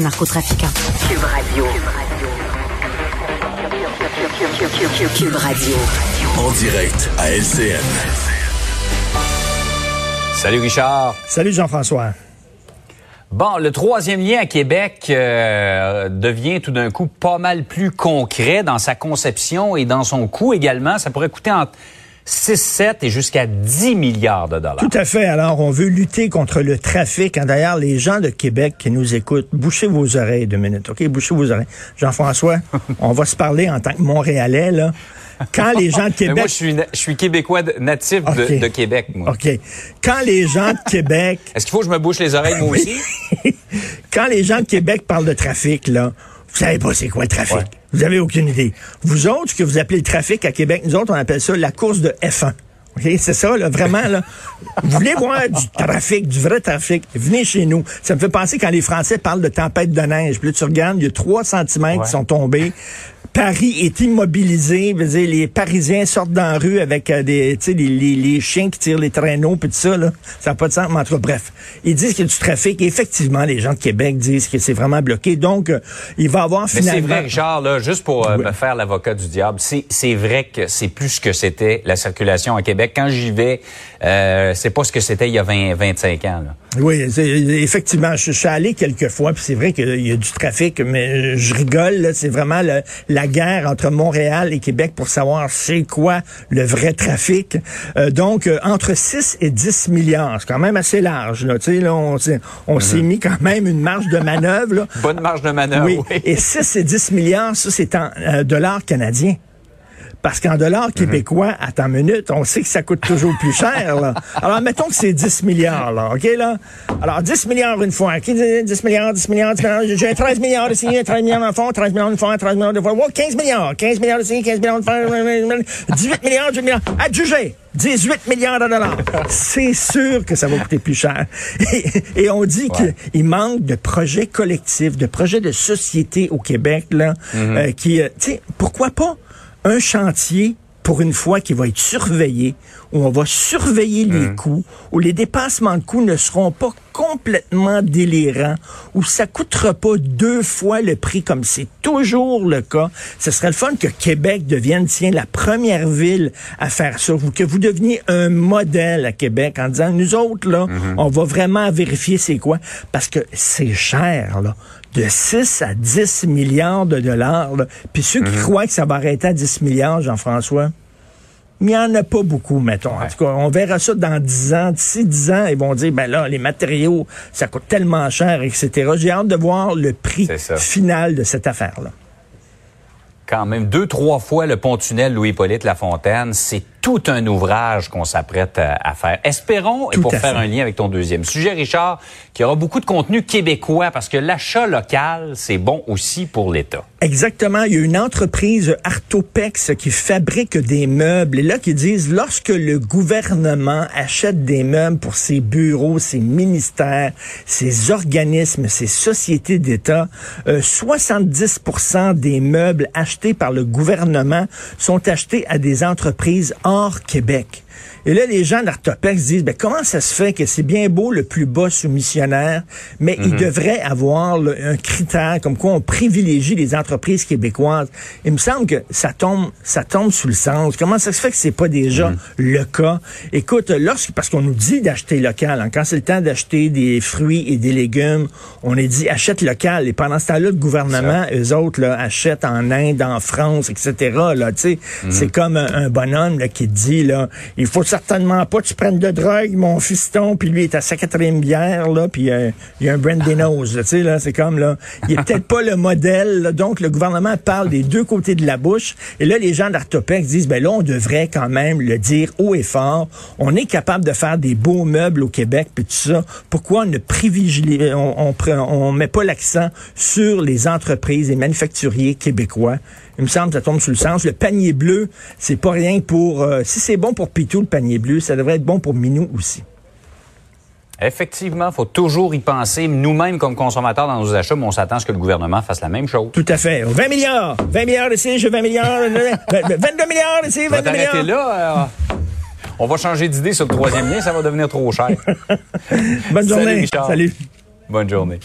narcotrafiquant. Cube Radio. Cube Radio. En direct à LCN. Salut Richard. Salut Jean-François. Bon, le troisième lien à Québec euh, devient tout d'un coup pas mal plus concret dans sa conception et dans son coût également. Ça pourrait coûter entre 6, 7 et jusqu'à 10 milliards de dollars. Tout à fait. Alors, on veut lutter contre le trafic. D'ailleurs, les gens de Québec qui nous écoutent, bouchez vos oreilles deux minutes, OK? Bouchez vos oreilles. Jean-François, on va se parler en tant que Montréalais, là. Quand les gens de Québec... moi, je suis, je suis québécois natif de, de, Québec, moi. OK. Quand les gens de Québec... Est-ce qu'il faut que je me bouche les oreilles, moi aussi? Quand les gens de Québec parlent de trafic, là, vous savez pas c'est quoi le trafic. Vous avez aucune idée. Vous autres, ce que vous appelez le trafic à Québec, nous autres, on appelle ça la course de F1. OK, c'est ça, là, vraiment, là. Vous voulez voir du trafic, du vrai trafic, venez chez nous. Ça me fait penser quand les Français parlent de tempête de neige. Puis là, tu regardes, il y a 3 cm qui sont tombés. Paris est immobilisé. Dire, les Parisiens sortent dans la rue avec euh, des, les, les, les, chiens qui tirent les traîneaux, puis tout ça. Là. Ça n'a pas de sens. Mais en tout cas, bref, ils disent qu'il y a du trafic. Et effectivement, les gens de Québec disent que c'est vraiment bloqué. Donc, euh, il va avoir finalement... Mais c'est vrai, Richard, là, juste pour euh, me faire l'avocat du diable, c'est vrai que c'est plus que c'était la circulation à Québec. Quand j'y vais, euh, c'est pas ce que c'était il y a 20, 25 ans. Là. Oui, effectivement, je, suis allé quelques fois, puis c'est vrai qu'il y a du trafic, mais je rigole. C'est vraiment le, la guerre entre Montréal et Québec pour savoir c'est quoi le vrai trafic. Euh, donc, euh, entre 6 et 10 milliards, c'est quand même assez large. Là, là, on on s'est mhm. mis quand même une marge de manœuvre. Là. Bonne marge de manœuvre, oui. oui. Et 6 et 10 milliards, ça, c'est en dollars canadiens. Parce qu'en dollars mhm. québécois, à ta minute, on sait que ça coûte toujours plus cher. Là. Alors, mettons que c'est 10 milliards, là, OK, là? Alors, 10 milliards une fois. 10 milliards, 10 milliards, 10 milliards? J'ai 13 milliards ici, 13 milliards le fond, 13 milliards une fois, 13 milliards de fois. 15 milliards, 15 milliards ici, 15 milliards de fois, 18 milliards, 18 milliards. Adjugé! 18 milliards de dollars. C'est sûr que ça va coûter plus cher. Et, on dit qu'il manque de projets collectifs, de projets de société au Québec, là, mhm. euh, qui, euh, tu sais, pourquoi pas un chantier pour une fois qui va être surveillé, où on va surveiller les mmh. coûts, où les dépassements de coûts ne seront pas complètement délirants, où ça coûtera pas deux fois le prix comme c'est toujours le cas. Ce serait le fun que Québec devienne, tiens, la première ville à faire ça, que vous deveniez un modèle à Québec en disant, nous autres, là, mmh. on va vraiment vérifier c'est quoi, parce que c'est cher, là de 6 à 10 milliards de dollars. Puis ceux qui mhm. croient que ça va arrêter à 10 milliards, Jean-François, il n'y en a pas beaucoup, mettons. En tout cas, on verra ça dans 10 ans. D'ici 10 ans, ils vont dire, ben là, les matériaux, ça coûte tellement cher, etc. J'ai hâte de voir le prix final de cette affaire-là. Quand même, deux, trois fois le pont-tunnel Louis-Polyte Lafontaine, c'est tout un ouvrage qu'on s'apprête à, faire. Espérons, et pour faire un lien avec ton deuxième sujet, Richard, qu'il y aura beaucoup de contenu québécois parce que l'achat local, c'est bon aussi pour l'État. Exactement. Il y a une entreprise Artopex qui fabrique des meubles et là qui disent lorsque le gouvernement achète des meubles pour ses bureaux, ses ministères, ses organismes, ses sociétés d'État, 70% euh, des meubles achetés par le gouvernement sont achetés à des entreprises Québec. Et là, les gens d'Artopex disent, ben, comment ça se fait que c'est bien beau le plus bas soumissionnaire, mais il mhm. devrait avoir un critère comme quoi on privilégie les entreprises québécoises. Il me semble que ça tombe, ça tombe sous le sens. Comment ça se fait que c'est pas déjà mhm. le cas? Écoute, lorsque, parce qu'on nous dit d'acheter local, hein, quand c'est le temps d'acheter des fruits et des légumes, on est dit achète local. Et pendant ce temps-là, le gouvernement, eux autres, là, achètent en Inde, en France, etc. Là, tu mhm. c'est comme un, bonhomme là, qui dit, là, il faut certainement pas que tu prennes de drogue, mon fiston, puis lui est à sa quatrième bière, là, puis euh, il y a un brandy nose, tu sais, là, c'est comme, là, il est peut-être pas le modèle, donc le gouvernement parle des deux côtés de la bouche, et là, les gens d'Artopex disent, ben là, on devrait quand même le dire haut et fort, on est capable de faire des beaux meubles au Québec, puis tout ça, pourquoi on ne privilégie, on, on, on met pas l'accent sur les entreprises et manufacturiers québécois? Il me semble que ça tombe sous le sens. Le panier bleu, c'est pas rien pour... Euh, si c'est bon pour Pitou, le panier bleu, ça devrait être bon pour Minou aussi. Effectivement, il faut toujours y penser. Nous-mêmes, comme consommateurs dans nos achats, on s'attend à ce que le gouvernement fasse la même chose. Tout à fait. 20 milliards! 20 milliards ici, j'ai 20 milliards. 22 milliards ici, 22 milliards. là. Euh, on va changer d'idée sur le troisième lien, ça va devenir trop cher. Bonne journée. Salut, Salut. Bonne journée.